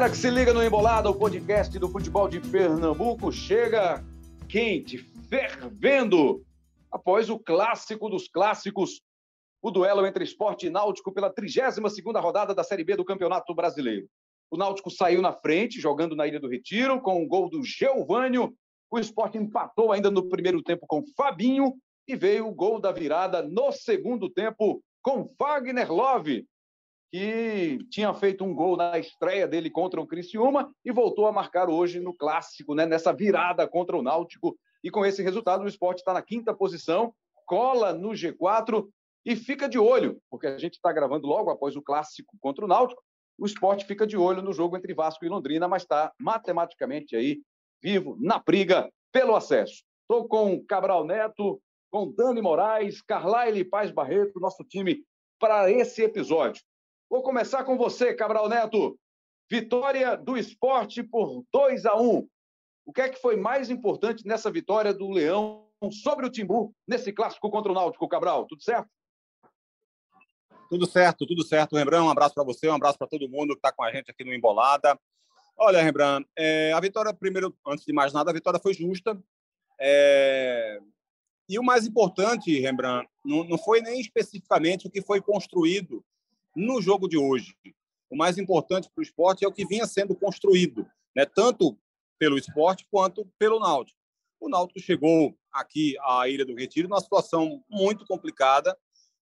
galera que se liga no Embolada, o podcast do futebol de Pernambuco chega quente, fervendo, após o clássico dos clássicos, o duelo entre esporte e náutico pela 32ª rodada da Série B do Campeonato Brasileiro. O Náutico saiu na frente, jogando na Ilha do Retiro, com o gol do Geovânio. O esporte empatou ainda no primeiro tempo com Fabinho e veio o gol da virada no segundo tempo com Wagner Love, que tinha feito um gol na estreia dele contra o Criciúma e voltou a marcar hoje no clássico, né, nessa virada contra o Náutico. E com esse resultado, o esporte está na quinta posição, cola no G4 e fica de olho, porque a gente está gravando logo após o clássico contra o Náutico. O esporte fica de olho no jogo entre Vasco e Londrina, mas está matematicamente aí vivo na briga pelo acesso. Estou com Cabral Neto, com Dani Moraes, Carlyle Paz Barreto, nosso time para esse episódio. Vou começar com você, Cabral Neto. Vitória do esporte por 2 a 1. O que é que foi mais importante nessa vitória do Leão sobre o Timbu nesse clássico contra o Náutico, Cabral? Tudo certo? Tudo certo, tudo certo, Rembrandt. Um abraço para você, um abraço para todo mundo que está com a gente aqui no Embolada. Olha, Rembrandt, é, a vitória, primeiro, antes de mais nada, a vitória foi justa. É, e o mais importante, Rembrandt, não, não foi nem especificamente o que foi construído no jogo de hoje. O mais importante para o esporte é o que vinha sendo construído, né? tanto pelo esporte quanto pelo Náutico. O Náutico chegou aqui à Ilha do Retiro numa situação muito complicada.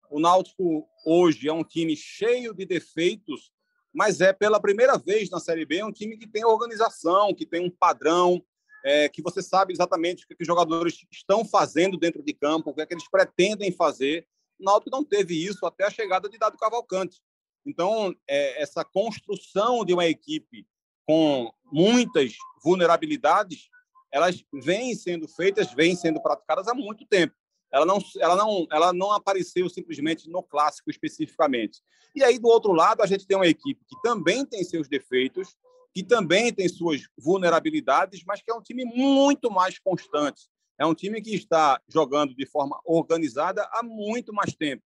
O Náutico hoje é um time cheio de defeitos, mas é pela primeira vez na Série B um time que tem organização, que tem um padrão, é, que você sabe exatamente o que os jogadores estão fazendo dentro de campo, o que, é que eles pretendem fazer. O Náutico não teve isso até a chegada de Dado Cavalcante. Então, é, essa construção de uma equipe com muitas vulnerabilidades, elas vêm sendo feitas, vêm sendo praticadas há muito tempo. Ela não, ela não, ela não apareceu simplesmente no clássico especificamente. E aí, do outro lado, a gente tem uma equipe que também tem seus defeitos, que também tem suas vulnerabilidades, mas que é um time muito mais constante. É um time que está jogando de forma organizada há muito mais tempo.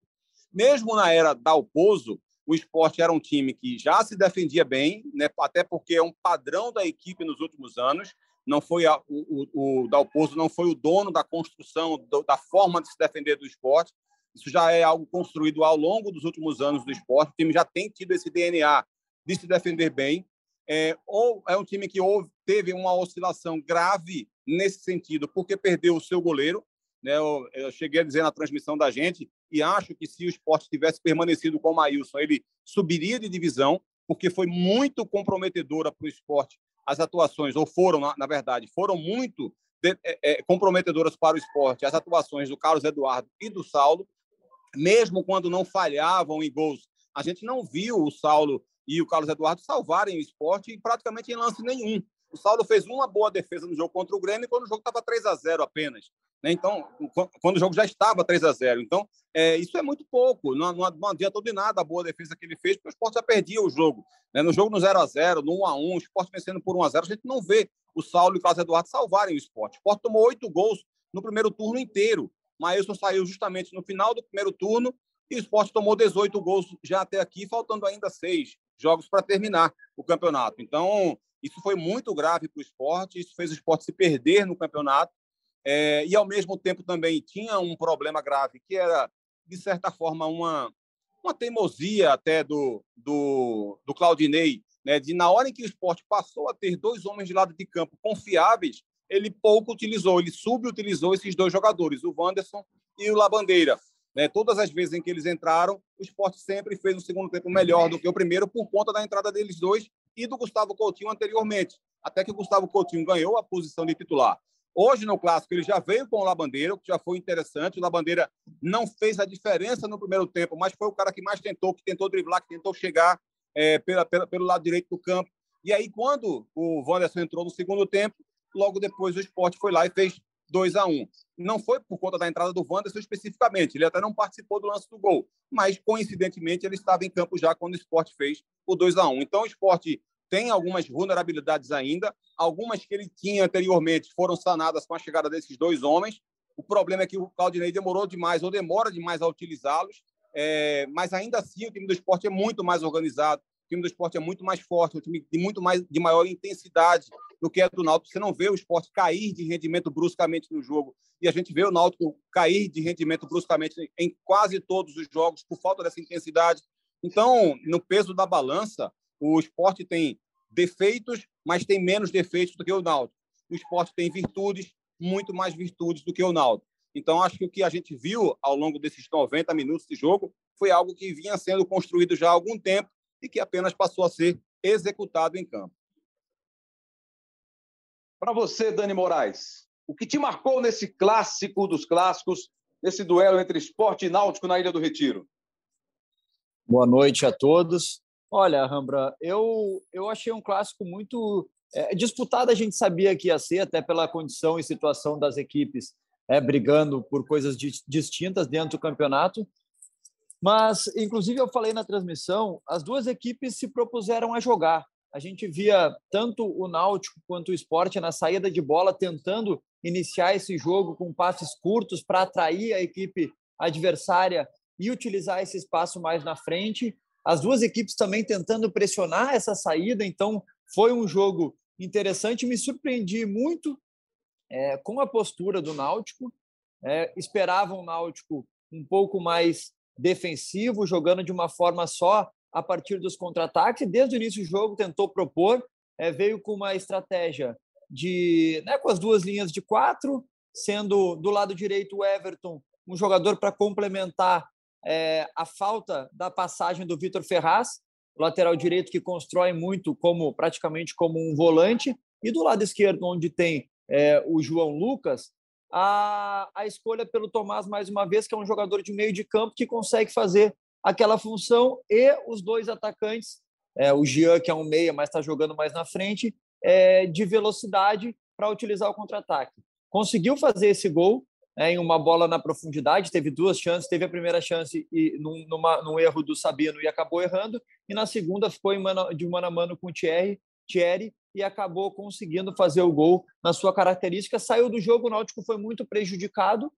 Mesmo na era Dalpozo, o esporte era um time que já se defendia bem, né? até porque é um padrão da equipe nos últimos anos. Não foi a, o, o, o Dalpozo não foi o dono da construção, do, da forma de se defender do esporte. Isso já é algo construído ao longo dos últimos anos do esporte. O time já tem tido esse DNA de se defender bem. É, ou é um time que houve, teve uma oscilação grave nesse sentido, porque perdeu o seu goleiro. Né? Eu, eu, cheguei a dizer na transmissão da gente, e acho que se o esporte tivesse permanecido com o Maílson, ele subiria de divisão, porque foi muito comprometedora para o esporte as atuações, ou foram, na, na verdade, foram muito de, é, é, comprometedoras para o esporte as atuações do Carlos Eduardo e do Saulo, mesmo quando não falhavam em gols. A gente não viu o Saulo e o Carlos Eduardo salvarem o esporte praticamente em lance nenhum. O Saulo fez uma boa defesa no jogo contra o Grêmio quando o jogo estava 3 a 0 apenas. Né? Então, quando o jogo já estava 3 a 0 Então, é, isso é muito pouco. Não, não, adiantou de nada a boa defesa que ele fez, porque o esporte já perdia o jogo. Né? No jogo no 0 a 0 no 1 a 1 o esporte vencendo por 1 a 0 a gente não vê o Saulo e o Carlos Eduardo salvarem o esporte. O esporte tomou oito gols no primeiro turno inteiro. Maílson saiu justamente no final do primeiro turno e o esporte tomou 18 gols já até aqui, faltando ainda seis jogos para terminar o campeonato. Então, isso foi muito grave para o esporte, isso fez o esporte se perder no campeonato. É, e, ao mesmo tempo, também tinha um problema grave, que era, de certa forma, uma, uma teimosia até do, do, do Claudinei, né, de na hora em que o esporte passou a ter dois homens de lado de campo confiáveis, ele pouco utilizou, ele subutilizou esses dois jogadores, o Wanderson e o Labandeira. Né? Todas as vezes em que eles entraram, o esporte sempre fez um segundo tempo melhor do que o primeiro, por conta da entrada deles dois e do Gustavo Coutinho anteriormente, até que o Gustavo Coutinho ganhou a posição de titular. Hoje, no Clássico, ele já veio com o Labandeira, o que já foi interessante. O Labandeira não fez a diferença no primeiro tempo, mas foi o cara que mais tentou, que tentou driblar, que tentou chegar é, pela, pela, pelo lado direito do campo. E aí, quando o Wanderson entrou no segundo tempo, logo depois o esporte foi lá e fez 2 a 1 Não foi por conta da entrada do Wanderson especificamente, ele até não participou do lance do gol, mas coincidentemente ele estava em campo já quando o esporte fez o 2 a 1 Então o esporte tem algumas vulnerabilidades ainda, algumas que ele tinha anteriormente foram sanadas com a chegada desses dois homens. O problema é que o Claudinei demorou demais ou demora demais a utilizá-los, é, mas ainda assim o time do esporte é muito mais organizado, time do esporte é muito mais forte, um time de muito mais de maior intensidade do que é do Náutico. Você não vê o esporte cair de rendimento bruscamente no jogo. E a gente vê o Náutico cair de rendimento bruscamente em quase todos os jogos por falta dessa intensidade. Então, no peso da balança, o esporte tem defeitos, mas tem menos defeitos do que o Náutico. O esporte tem virtudes, muito mais virtudes do que o Náutico. Então, acho que o que a gente viu ao longo desses 90 minutos de jogo foi algo que vinha sendo construído já há algum tempo e que apenas passou a ser executado em campo. Para você, Dani Moraes, o que te marcou nesse clássico dos clássicos, nesse duelo entre esporte e náutico na Ilha do Retiro? Boa noite a todos. Olha, Rambra, eu, eu achei um clássico muito é, disputado, a gente sabia que ia ser, até pela condição e situação das equipes é, brigando por coisas distintas dentro do campeonato. Mas, inclusive, eu falei na transmissão, as duas equipes se propuseram a jogar. A gente via tanto o Náutico quanto o Esporte na saída de bola tentando iniciar esse jogo com passes curtos para atrair a equipe adversária e utilizar esse espaço mais na frente. As duas equipes também tentando pressionar essa saída, então foi um jogo interessante. Me surpreendi muito é, com a postura do Náutico. É, esperava um Náutico um pouco mais defensivo, jogando de uma forma só a partir dos contra-ataques. Desde o início do jogo tentou propor, é, veio com uma estratégia de, né, com as duas linhas de quatro, sendo do lado direito o Everton um jogador para complementar é, a falta da passagem do Vitor Ferraz, lateral direito que constrói muito como praticamente como um volante, e do lado esquerdo onde tem é, o João Lucas, a, a escolha pelo Tomás, mais uma vez, que é um jogador de meio de campo que consegue fazer aquela função, e os dois atacantes, é, o Jean, que é um meia, mas está jogando mais na frente, é, de velocidade para utilizar o contra-ataque. Conseguiu fazer esse gol é, em uma bola na profundidade, teve duas chances, teve a primeira chance e num, numa, num erro do Sabino e acabou errando, e na segunda ficou mano, de mano a mano com o Thierry, Thierry e acabou conseguindo fazer o gol na sua característica. Saiu do jogo, o Náutico foi muito prejudicado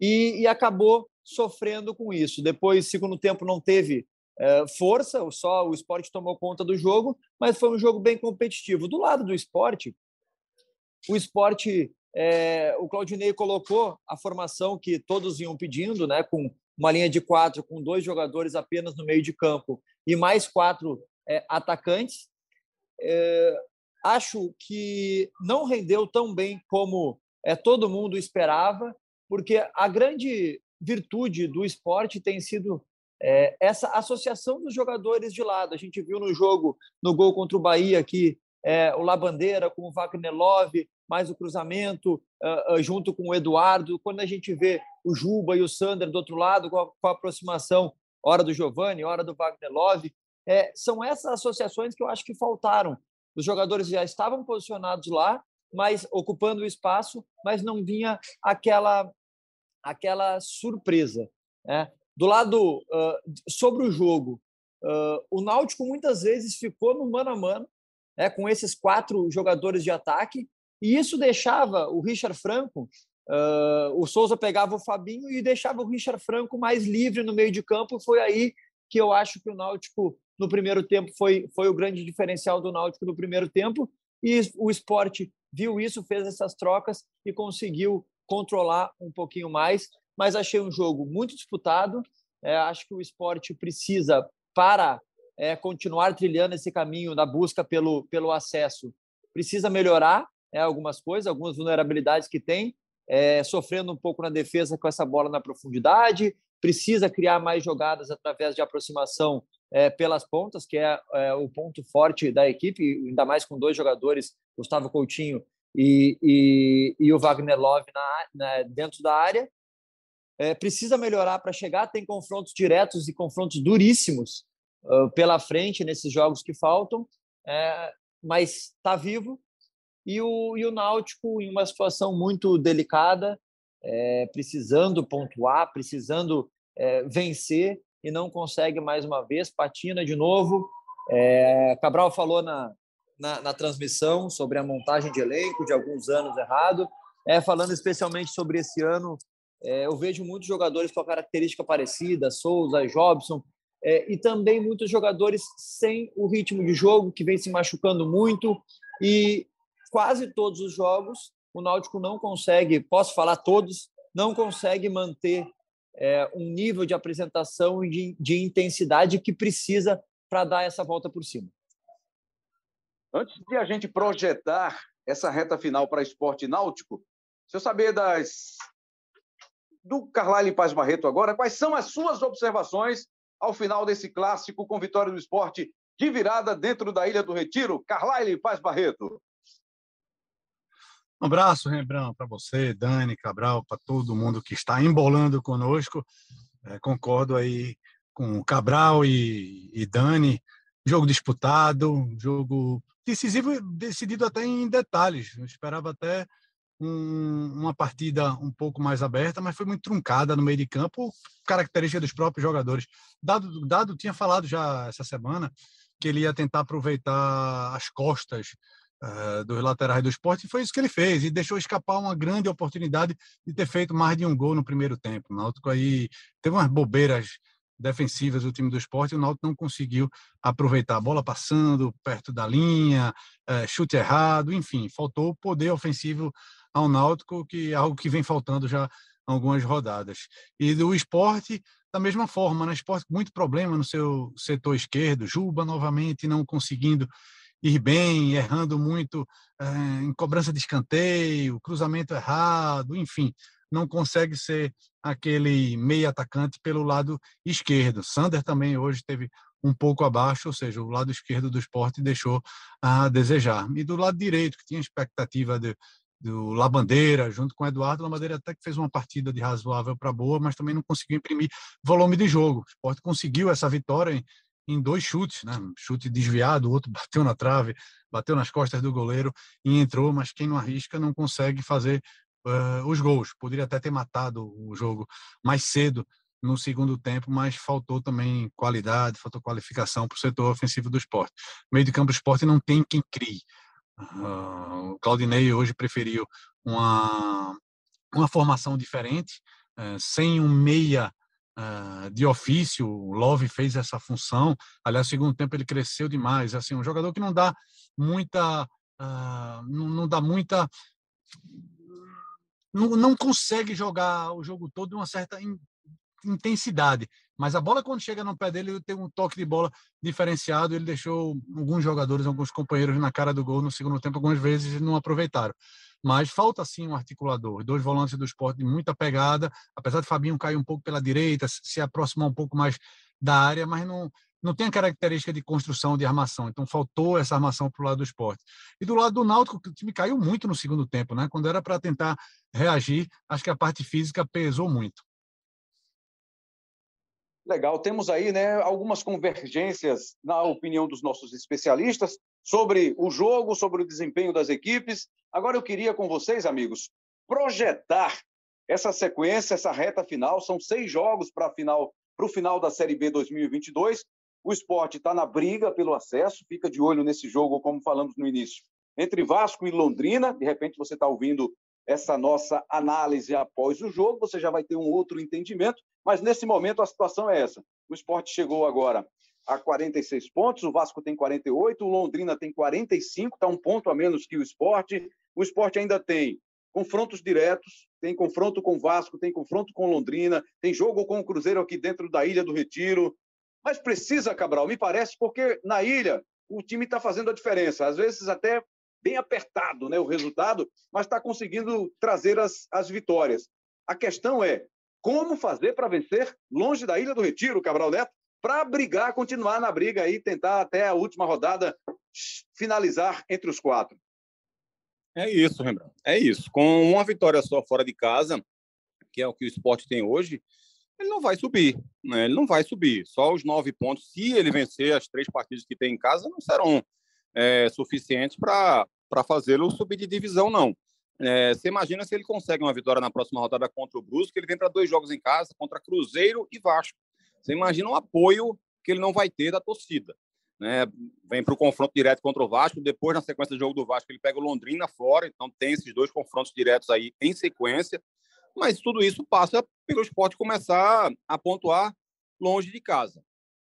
e, e acabou sofrendo com isso. Depois, segundo tempo, não teve é, força, só o esporte tomou conta do jogo, mas foi um jogo bem competitivo. Do lado do esporte, o esporte, é, o Claudinei colocou a formação que todos iam pedindo, né, com uma linha de quatro, com dois jogadores apenas no meio de campo e mais quatro é, atacantes. Acho que não rendeu tão bem como é, todo mundo esperava, porque a grande virtude do esporte tem sido é, essa associação dos jogadores de lado. A gente viu no jogo, no gol contra o Bahia, que é, o Labandeira com o Wagner Love, mais o cruzamento, uh, junto com o Eduardo. Quando a gente vê o Juba e o Sander do outro lado, com a, com a aproximação, hora do Giovani, hora do Wagner Love, é, são essas associações que eu acho que faltaram os jogadores já estavam posicionados lá, mas ocupando o espaço, mas não vinha aquela aquela surpresa. Né? Do lado uh, sobre o jogo, uh, o Náutico muitas vezes ficou no mano a mano, né, com esses quatro jogadores de ataque, e isso deixava o Richard Franco, uh, o Souza pegava o Fabinho e deixava o Richard Franco mais livre no meio de campo. Foi aí que eu acho que o Náutico no primeiro tempo foi, foi o grande diferencial do Náutico no primeiro tempo e o esporte viu isso, fez essas trocas e conseguiu controlar um pouquinho mais. Mas achei um jogo muito disputado. É, acho que o esporte precisa, para é, continuar trilhando esse caminho da busca pelo, pelo acesso, precisa melhorar é, algumas coisas, algumas vulnerabilidades que tem, é, sofrendo um pouco na defesa com essa bola na profundidade, precisa criar mais jogadas através de aproximação é, pelas pontas, que é, é, o ponto forte da equipe, ainda mais com dois jogadores, Gustavo Coutinho e, e, e o Wagner Love na, na, dentro da área. É, precisa melhorar para chegar, tem confrontos diretos e confrontos duríssimos uh, pela frente nesses jogos que faltam, é, mas está vivo. E o, e o Náutico em uma situação muito delicada, é, precisando pontuar, precisando é, vencer, e não consegue mais uma vez, patina de novo. É, Cabral falou na, na, na, transmissão sobre a montagem de elenco de alguns anos errado. É, falando especialmente sobre esse ano, é, eu vejo muitos jogadores com a característica parecida, Souza, Jobson, é, e também muitos jogadores sem o ritmo de jogo, que vem se machucando muito, e quase todos os jogos o Náutico não consegue, posso falar todos, não consegue manter é, um nível de apresentação e de, de intensidade que precisa para dar essa volta por cima. Antes de a gente projetar essa reta final para esporte náutico, se eu saber das do Carlyle Paz Barreto agora, quais são as suas observações ao final desse clássico com vitória do esporte de virada dentro da Ilha do Retiro? Carlyle Paz Barreto. Um abraço, Rembrandt, para você, Dani, Cabral, para todo mundo que está embolando conosco. É, concordo aí com Cabral e, e Dani. Jogo disputado, jogo decisivo, decidido até em detalhes. Eu esperava até um, uma partida um pouco mais aberta, mas foi muito truncada no meio de campo, característica dos próprios jogadores. Dado, Dado tinha falado já essa semana que ele ia tentar aproveitar as costas uh, dos laterais do esporte, e foi isso que ele fez, e deixou escapar uma grande oportunidade de ter feito mais de um gol no primeiro tempo. O Náutico aí teve umas bobeiras defensivas do time do esporte, o Náutico não conseguiu aproveitar a bola passando perto da linha, uh, chute errado, enfim, faltou poder ofensivo ao Náutico, que é algo que vem faltando já algumas rodadas. E do esporte, da mesma forma, né? Esporte com muito problema no seu setor esquerdo, Juba novamente não conseguindo ir bem, errando muito é, em cobrança de escanteio, cruzamento errado, enfim, não consegue ser aquele meio atacante pelo lado esquerdo. Sander também hoje teve um pouco abaixo, ou seja, o lado esquerdo do esporte deixou a desejar. E do lado direito, que tinha expectativa de, do Labandeira, junto com o Eduardo. Labandeira até que fez uma partida de razoável para boa, mas também não conseguiu imprimir volume de jogo. O Sport conseguiu essa vitória em, em dois chutes, né? Um chute desviado, o outro bateu na trave, bateu nas costas do goleiro e entrou, mas quem não arrisca não consegue fazer uh, os gols. Poderia até ter matado o jogo mais cedo no segundo tempo, mas faltou também qualidade, faltou qualificação para o setor ofensivo do esporte. meio de campo do esporte não tem quem crie. Uh, o Claudinei hoje preferiu uma, uma formação diferente, uh, sem um meia uh, de ofício. O Love fez essa função. Aliás, no segundo tempo ele cresceu demais. Assim, um jogador que não dá muita, não, não, dá muita, não, não consegue jogar o jogo todo de uma certa intensidade. Mas a bola, quando chega no pé dele, ele tem um toque de bola diferenciado. Ele deixou alguns jogadores, alguns companheiros na cara do gol no segundo tempo, algumas vezes não aproveitaram. Mas falta sim um articulador. Dois volantes do esporte de muita pegada, apesar de Fabinho cair um pouco pela direita, se aproximar um pouco mais da área, mas não, não tem a característica de construção de armação. Então faltou essa armação para o lado do esporte. E do lado do Náutico, o time caiu muito no segundo tempo, né? Quando era para tentar reagir, acho que a parte física pesou muito. Legal, temos aí né, algumas convergências na opinião dos nossos especialistas sobre o jogo, sobre o desempenho das equipes. Agora eu queria com vocês, amigos, projetar essa sequência, essa reta final. São seis jogos para final, o final da Série B 2022. O esporte está na briga pelo acesso, fica de olho nesse jogo, como falamos no início, entre Vasco e Londrina. De repente você está ouvindo essa nossa análise após o jogo, você já vai ter um outro entendimento. Mas nesse momento a situação é essa. O esporte chegou agora a 46 pontos, o Vasco tem 48, o Londrina tem 45, está um ponto a menos que o esporte. O esporte ainda tem confrontos diretos, tem confronto com o Vasco, tem confronto com Londrina, tem jogo com o Cruzeiro aqui dentro da Ilha do Retiro. Mas precisa, Cabral, me parece, porque na ilha o time está fazendo a diferença. Às vezes até bem apertado né, o resultado, mas está conseguindo trazer as, as vitórias. A questão é, como fazer para vencer longe da Ilha do Retiro, Cabral Neto, para brigar, continuar na briga e tentar até a última rodada finalizar entre os quatro. É isso, Rembrandt. É isso. Com uma vitória só fora de casa, que é o que o esporte tem hoje, ele não vai subir. Né? Ele não vai subir. Só os nove pontos, se ele vencer as três partidas que tem em casa, não serão é, suficientes para fazê-lo subir de divisão, não. É, você imagina se ele consegue uma vitória na próxima rodada contra o Brusque, ele vem para dois jogos em casa, contra Cruzeiro e Vasco. Você imagina o apoio que ele não vai ter da torcida. Né? Vem para o confronto direto contra o Vasco, depois, na sequência do jogo do Vasco, ele pega o Londrina fora, então tem esses dois confrontos diretos aí em sequência. Mas tudo isso passa pelo esporte começar a pontuar longe de casa.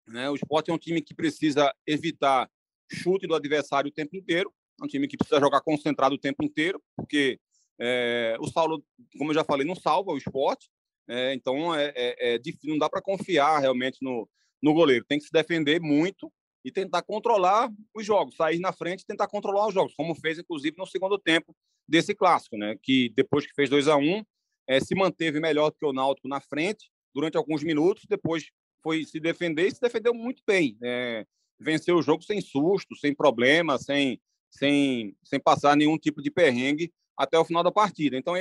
Né? O esporte é um time que precisa evitar chute do adversário o tempo inteiro, é um time que precisa jogar concentrado o tempo inteiro, porque é, o Saulo, como eu já falei, não salva o esporte, é, então é, é, é não dá para confiar realmente no, no goleiro. Tem que se defender muito e tentar controlar os jogos, sair na frente e tentar controlar os jogos, como fez inclusive no segundo tempo desse clássico, né? Que depois que fez 2 a 1 um, é, se manteve melhor do que o Náutico na frente durante alguns minutos, depois foi se defender e se defendeu muito bem. É, venceu o jogo sem susto, sem problema, sem, sem, sem passar nenhum tipo de perrengue até o final da partida. Então,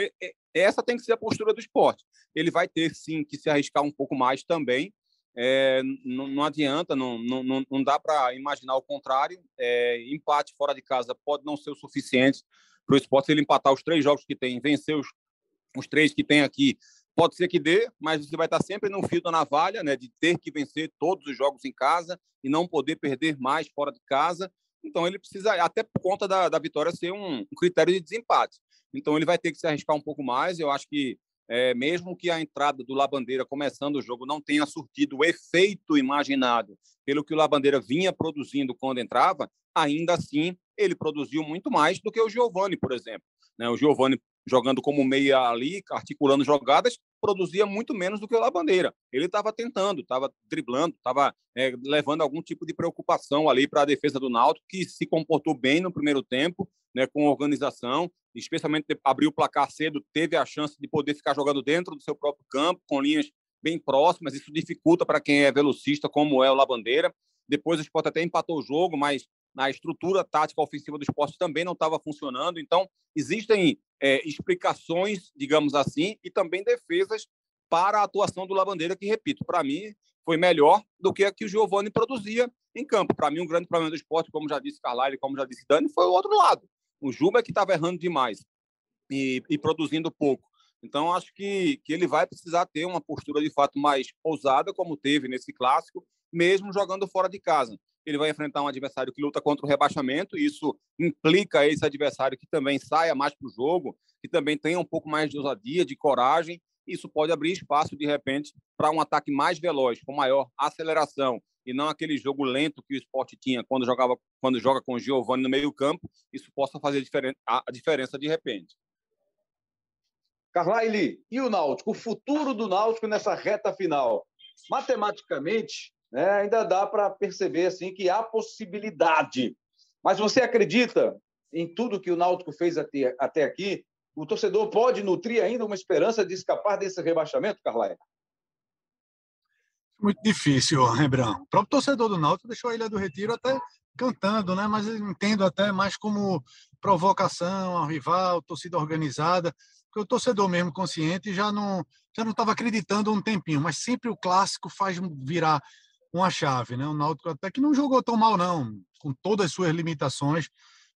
essa tem que ser a postura do esporte. Ele vai ter, sim, que se arriscar um pouco mais também. É, não, não, adianta, não, não, não dá para imaginar o contrário. É, empate fora de casa pode não ser o suficiente para o esporte. Se ele empatar os três jogos que tem, vencer os, os três que tem aqui, pode ser que dê, mas você vai estar sempre no fio da navalha, né, de ter que vencer todos os jogos em casa e não poder perder mais fora de casa. Então ele precisa, até por conta da, da vitória ser um, um critério de desempate. Então ele vai ter que se arriscar um pouco mais. Eu acho que é, mesmo que a entrada do Labandeira começando o jogo não tenha surtido o efeito imaginado pelo que o Labandeira vinha produzindo quando entrava, ainda assim ele produziu muito mais do que o Giovani, por exemplo. Né? O Giovani jogando como meia ali, articulando jogadas, produzia muito menos do que o Labandeira. Ele estava tentando, estava driblando, estava é, levando algum tipo de preocupação ali para a defesa do Náutico, que se comportou bem no primeiro tempo, né, com organização, especialmente abriu o placar cedo, teve a chance de poder ficar jogando dentro do seu próprio campo, com linhas bem próximas. Isso dificulta para quem é velocista, como é o Labandeira. Depois o Sport até empatou o jogo, mas na estrutura tática ofensiva do esporte também não estava funcionando. Então, existem é, explicações, digamos assim, e também defesas para a atuação do Labandeira, que, repito, para mim foi melhor do que a que o Giovani produzia em campo. Para mim, um grande problema do esporte, como já disse Carlyle, como já disse Dani, foi o outro lado. O Juba é que estava errando demais e, e, produzindo pouco. Então, acho que, que ele vai precisar ter uma postura de fato mais ousada, como teve nesse clássico, mesmo jogando fora de casa. Ele vai enfrentar um adversário que luta contra o rebaixamento, e isso implica esse adversário que também saia mais para o jogo, que também tenha um pouco mais de ousadia, de coragem. Isso pode abrir espaço, de repente, para um ataque mais veloz, com maior aceleração e não aquele jogo lento que o esporte tinha quando jogava quando joga com o Giovani no meio-campo, isso possa fazer a diferença de repente. Carlyle, e o Náutico? O futuro do Náutico nessa reta final? Matematicamente, né, ainda dá para perceber assim que há possibilidade. Mas você acredita em tudo que o Náutico fez até, até aqui? O torcedor pode nutrir ainda uma esperança de escapar desse rebaixamento, Carlyle? muito difícil, Rebrão. O próprio torcedor do Náutico deixou a Ilha do Retiro até cantando, né? Mas entendo até mais como provocação ao rival, torcida organizada, porque o torcedor mesmo consciente já não já não estava acreditando um tempinho, mas sempre o clássico faz virar uma chave, né? O Náutico até que não jogou tão mal não, com todas as suas limitações,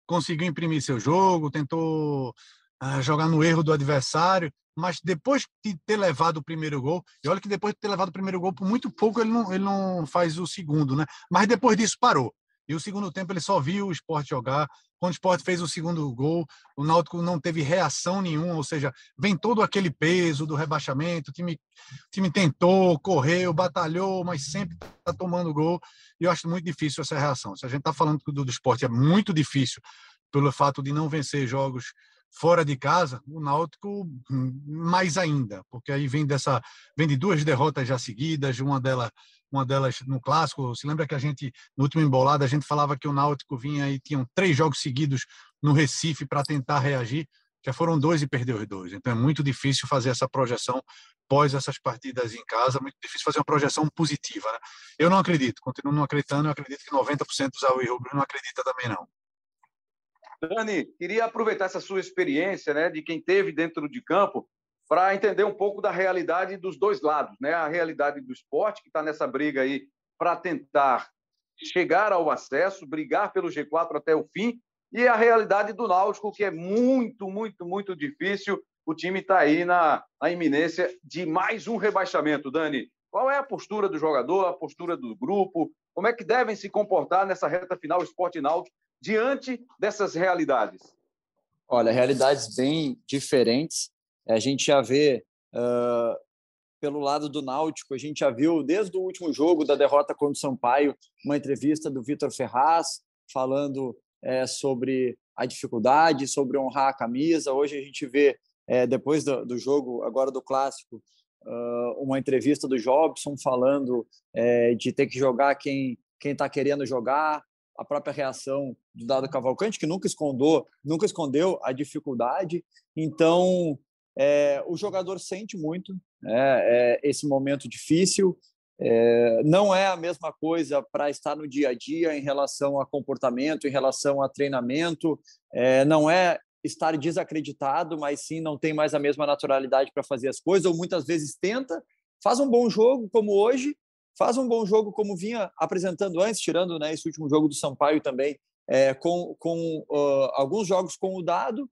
conseguiu imprimir seu jogo, tentou uh, jogar no erro do adversário, mas depois de ter levado o primeiro gol, e olha que depois de ter levado o primeiro gol, por muito pouco ele não, ele não faz o segundo, né? Mas depois disso parou. E o segundo tempo ele só viu o esporte jogar. Quando o esporte fez o segundo gol, o Náutico não teve reação nenhuma, ou seja, vem todo aquele peso do rebaixamento. O time, o time tentou, correu, batalhou, mas sempre está tomando gol. E eu acho muito difícil essa reação. Se a gente está falando do, do esporte, é muito difícil pelo fato de não vencer jogos fora de casa, o Náutico hum, mais ainda, porque aí vem dessa vem de duas derrotas já seguidas, uma delas uma delas no clássico. Se lembra que a gente no último embolado a gente falava que o Náutico vinha e tinham três jogos seguidos no Recife para tentar reagir, já foram dois e perdeu os dois. Então é muito difícil fazer essa projeção pós essas partidas em casa, muito difícil fazer uma projeção positiva, né? Eu não acredito, continuo não acreditando, eu acredito que 90% dos Aui Rubro não acredita também não. Dani, queria aproveitar essa sua experiência, né, de quem teve dentro de campo, para entender um pouco da realidade dos dois lados, né? A realidade do esporte que está nessa briga aí para tentar chegar ao acesso, brigar pelo G4 até o fim, e a realidade do Náutico que é muito, muito, muito difícil. O time está aí na, na iminência de mais um rebaixamento, Dani. Qual é a postura do jogador, a postura do grupo? Como é que devem se comportar nessa reta final Esporte Náutico diante dessas realidades? Olha, realidades bem diferentes. A gente já vê uh, pelo lado do Náutico, a gente já viu desde o último jogo da derrota contra o Sampaio, uma entrevista do Vitor Ferraz falando é, sobre a dificuldade, sobre honrar a camisa. Hoje a gente vê, é, depois do, do, jogo, agora do Clássico, uh, uma entrevista do Jobson falando é, de ter que jogar quem quem está querendo jogar, a própria reação do Dado Cavalcante, que nunca escondeu, nunca escondeu a dificuldade. Então, é, o jogador sente muito né, é, esse momento difícil. É, não é a mesma coisa para estar no dia a dia em relação a comportamento, em relação a treinamento. É, não é estar desacreditado, mas sim não tem mais a mesma naturalidade para fazer as coisas, ou muitas vezes tenta, faz um bom jogo como hoje, faz um bom jogo como vinha apresentando antes, tirando né, esse último jogo do Sampaio também, é, com, com uh, alguns jogos com o dado,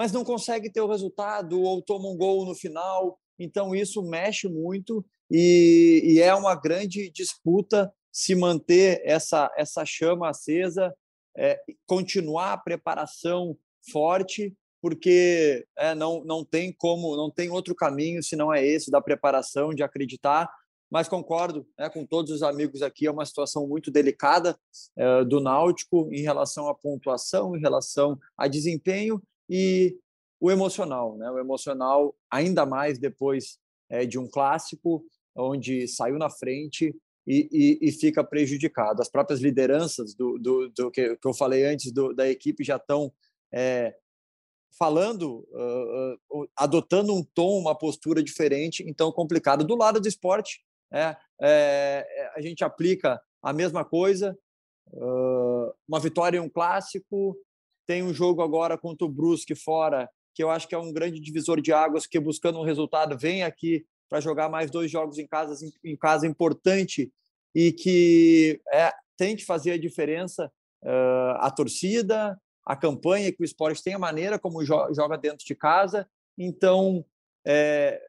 mas não consegue ter o resultado ou toma um gol no final. Então isso mexe muito e, e é uma grande disputa se manter essa essa chama acesa, é, continuar a preparação forte, porque é, não não tem como, não tem outro caminho se não é esse da preparação, de acreditar mas concordo né, com todos os amigos aqui, é uma situação muito delicada é, do Náutico em relação à pontuação, em relação a desempenho e o emocional, né? O emocional ainda mais depois é, de um clássico onde saiu na frente e, e, e fica prejudicado. As próprias lideranças do, do, do que, que, eu falei antes do, da equipe já estão é, falando, uh, uh, adotando um tom, uma postura diferente, então complicado. Do lado do esporte, é, é, a gente aplica a mesma coisa. Uh, uma vitória em um clássico, tem um jogo agora contra o Brusque fora, que eu acho que é um grande divisor de águas, que buscando um resultado vem aqui para jogar mais dois jogos em casa, em casa importante e que é, tem que fazer a diferença uh, a torcida, a campanha que o esporte tem, a maneira como joga dentro de casa. Então, é,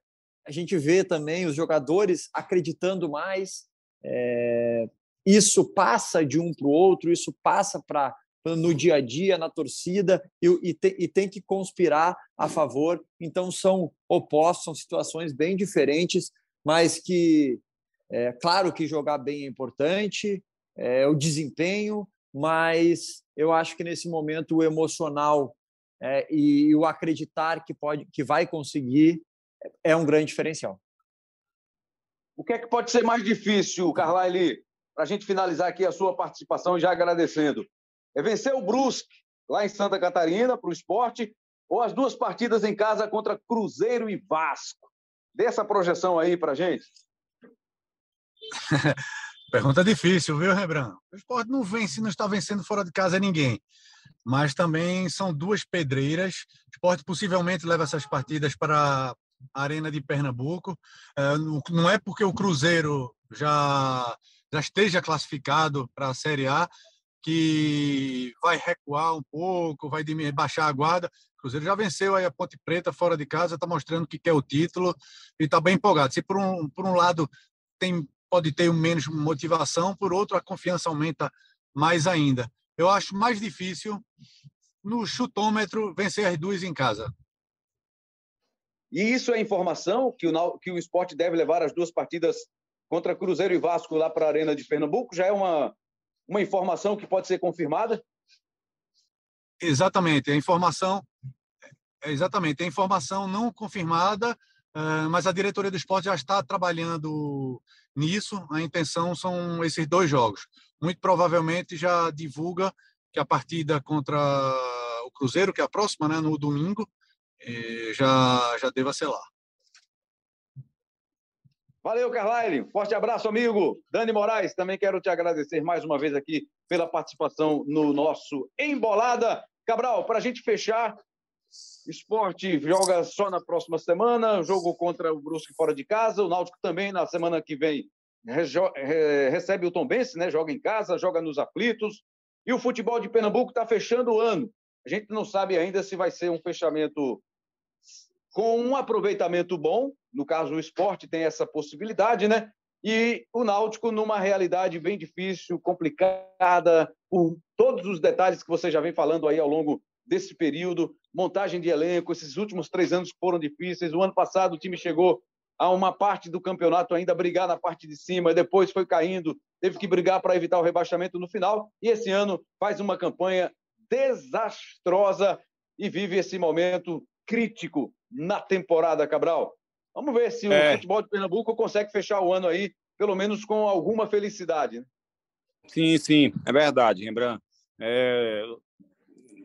a gente vê também os jogadores acreditando mais. É, isso passa de um para o outro, isso passa para no dia a dia, na torcida, e, e, te, e, tem que conspirar a favor. Então, são opostos, são situações bem diferentes, mas que, é claro que jogar bem é importante, é, o desempenho, mas eu acho que nesse momento o emocional é, e, o acreditar que pode, que vai conseguir, é um grande diferencial. O que é que pode ser mais difícil, Carlyle, para a gente finalizar aqui a sua participação já agradecendo? É vencer o Brusque lá em Santa Catarina para o esporte ou as duas partidas em casa contra Cruzeiro e Vasco? Dê essa projeção aí para a gente. Pergunta difícil, viu, Rebran? O esporte não vence, não está vencendo fora de casa ninguém. Mas também são duas pedreiras. O esporte possivelmente leva essas partidas para Arena de Pernambuco. É, não é porque o Cruzeiro já, já esteja classificado para a Série A que vai recuar um pouco, vai baixar a guarda. O Cruzeiro já venceu aí a Ponte Preta fora de casa, está mostrando que quer o título e está bem empolgado. Se por um, por um lado tem, pode ter menos motivação, por outro a confiança aumenta mais ainda. Eu acho mais difícil no chutômetro vencer as duas em casa. E isso é informação que o, que o esporte deve levar as duas partidas contra Cruzeiro e Vasco lá para a Arena de Pernambuco? Já é uma, uma informação que pode ser confirmada? Exatamente, a informação exatamente, a informação não confirmada, mas a diretoria do esporte já está trabalhando nisso. A intenção são esses dois jogos. Muito provavelmente já divulga que a partida contra o Cruzeiro, que é a próxima, né, no domingo, já, já deva ser lá. Valeu, Carlyle. Forte abraço, amigo. Dani Moraes, também quero te agradecer mais uma vez aqui pela participação no nosso Embolada. Cabral, para a gente fechar, esporte joga só na próxima semana, jogo contra o Brusque fora de casa, o Náutico também na semana que vem recebe o Tombense, né? joga em casa, joga nos aflitos. E o futebol de Pernambuco está fechando o ano. A gente não sabe ainda se vai ser um fechamento com um aproveitamento bom, no caso o esporte tem essa possibilidade, né? E o Náutico numa realidade bem difícil, complicada, por todos os detalhes que você já vem falando aí ao longo desse período, montagem de elenco, esses últimos três anos foram difíceis. O ano passado o time chegou a uma parte do campeonato ainda brigar na parte de cima, depois foi caindo, teve que brigar para evitar o rebaixamento no final, e esse ano faz uma campanha desastrosa e vive esse momento crítico na temporada, Cabral. Vamos ver se é. o futebol de Pernambuco consegue fechar o ano aí, pelo menos com alguma felicidade. Né? Sim, sim, é verdade, Rembrandt. É...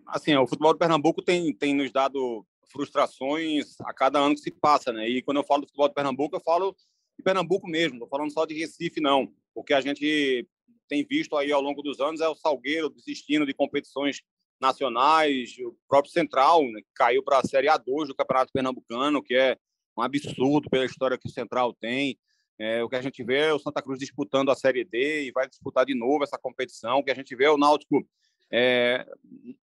Assim, o futebol de Pernambuco tem, tem nos dado frustrações a cada ano que se passa, né? E quando eu falo do futebol de Pernambuco, eu falo de Pernambuco mesmo, não falando só de Recife, não. Porque a gente tem visto aí ao longo dos anos é o Salgueiro desistindo de competições nacionais, o próprio Central né, caiu para a Série A2 do Campeonato Pernambucano, que é um absurdo pela história que o Central tem. É, o que a gente vê é o Santa Cruz disputando a Série D e vai disputar de novo essa competição. O que a gente vê é o Náutico é,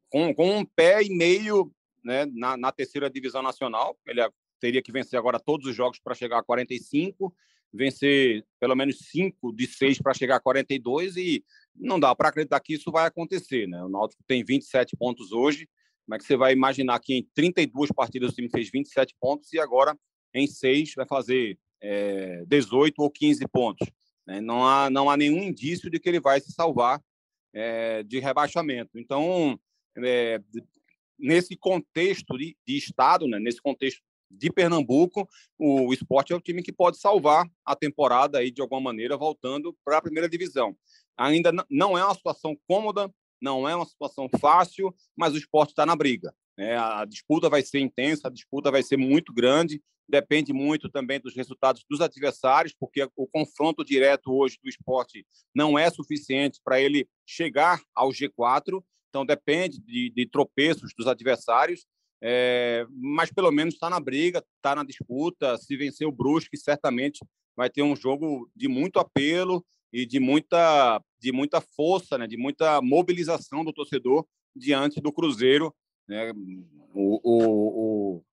com, com um pé e meio né, na, na, terceira divisão nacional. Ele teria que vencer agora todos os jogos para chegar a 45, vencer pelo menos 5 de 6 para chegar a 42 e não dá para acreditar que isso vai acontecer. Né? O Náutico tem 27 pontos hoje. Como é que você vai imaginar que em 32 partidas o time fez 27 pontos e agora em 6 vai fazer é, 18 ou 15 pontos? Né? Não, há, não há nenhum indício de que ele vai se salvar é, de rebaixamento. Então, é, nesse contexto de, de Estado, né, nesse contexto de Pernambuco, o esporte é o time que pode salvar a temporada aí de alguma maneira, voltando para a primeira divisão. Ainda não é uma situação cômoda, não é uma situação fácil, mas o esporte está na briga. Né? A disputa vai ser intensa, a disputa vai ser muito grande, depende muito também dos resultados dos adversários, porque o confronto direto hoje do esporte não é suficiente para ele chegar ao G4, então depende de, de tropeços dos adversários, é, mas pelo menos está na briga, está na disputa. Se vencer o Brusque, certamente vai ter um jogo de muito apelo e de muita, de muita força, né, de muita mobilização do torcedor diante do Cruzeiro, né, o, o, o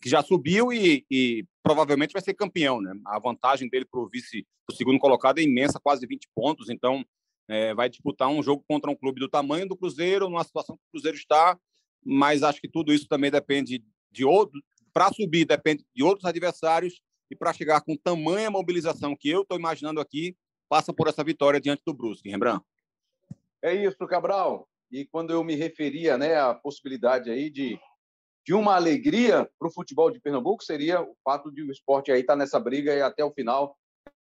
que já subiu e, e, provavelmente vai ser campeão. Né? A vantagem dele para o vice, o segundo colocado, é imensa, quase 20 pontos. Então, é, vai disputar um jogo contra um clube do tamanho do Cruzeiro, numa situação que o Cruzeiro está, mas acho que tudo isso também depende de outro. Para subir, depende de outros adversários, e para chegar com tamanha mobilização que eu estou imaginando aqui, passa por essa vitória diante do Brusque, Rembrandt. É isso, Cabral. E quando eu me referia né, à possibilidade aí de, de uma alegria para o futebol de Pernambuco, seria o fato de o esporte aí estar tá nessa briga e até o final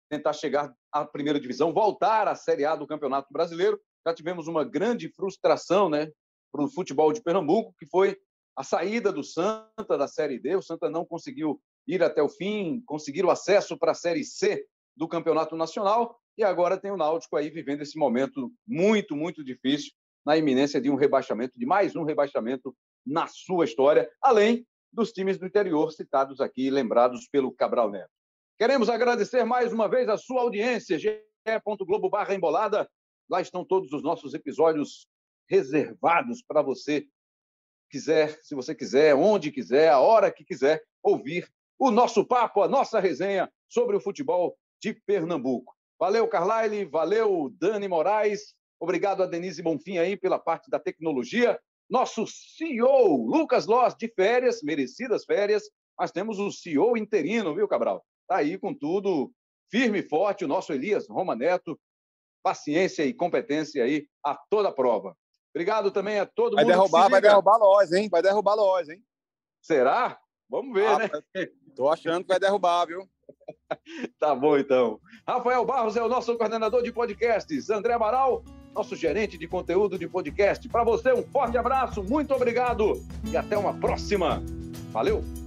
tentar chegar à primeira divisão, voltar à Série A do Campeonato Brasileiro. Já tivemos uma grande frustração né, para o futebol de Pernambuco, que foi a saída do Santa da Série D. O Santa não conseguiu ir até o fim, conseguir o acesso para a Série C do Campeonato Nacional e agora tem o Náutico aí vivendo esse momento muito, muito difícil na iminência de um rebaixamento, de mais um rebaixamento na sua história, além dos times do interior citados aqui, lembrados pelo Cabral Neto. Queremos agradecer mais uma vez a sua audiência, ge.globo barra embolada. Lá estão todos os nossos episódios reservados para você quiser, se você quiser, onde quiser, a hora que quiser, ouvir o nosso papo, a nossa resenha sobre o futebol de Pernambuco. Valeu, Carlyle, valeu, Dani Moraes, obrigado a Denise Bonfim aí pela parte da tecnologia. Nosso CEO, Lucas Loss, de férias, merecidas férias, mas temos o CEO interino, viu, Cabral? Está aí com tudo, firme e forte, o nosso Elias Roma Neto, paciência e competência aí a toda prova. Obrigado também a todo vai mundo. Derrubar, vai derrubar nós, hein? Vai derrubar nós, hein? Será? Vamos ver, ah, né? Tô achando que vai derrubar, viu? tá bom, então. Rafael Barros é o nosso coordenador de podcasts. André Amaral, nosso gerente de conteúdo de podcast. Para você, um forte abraço, muito obrigado e até uma próxima. Valeu!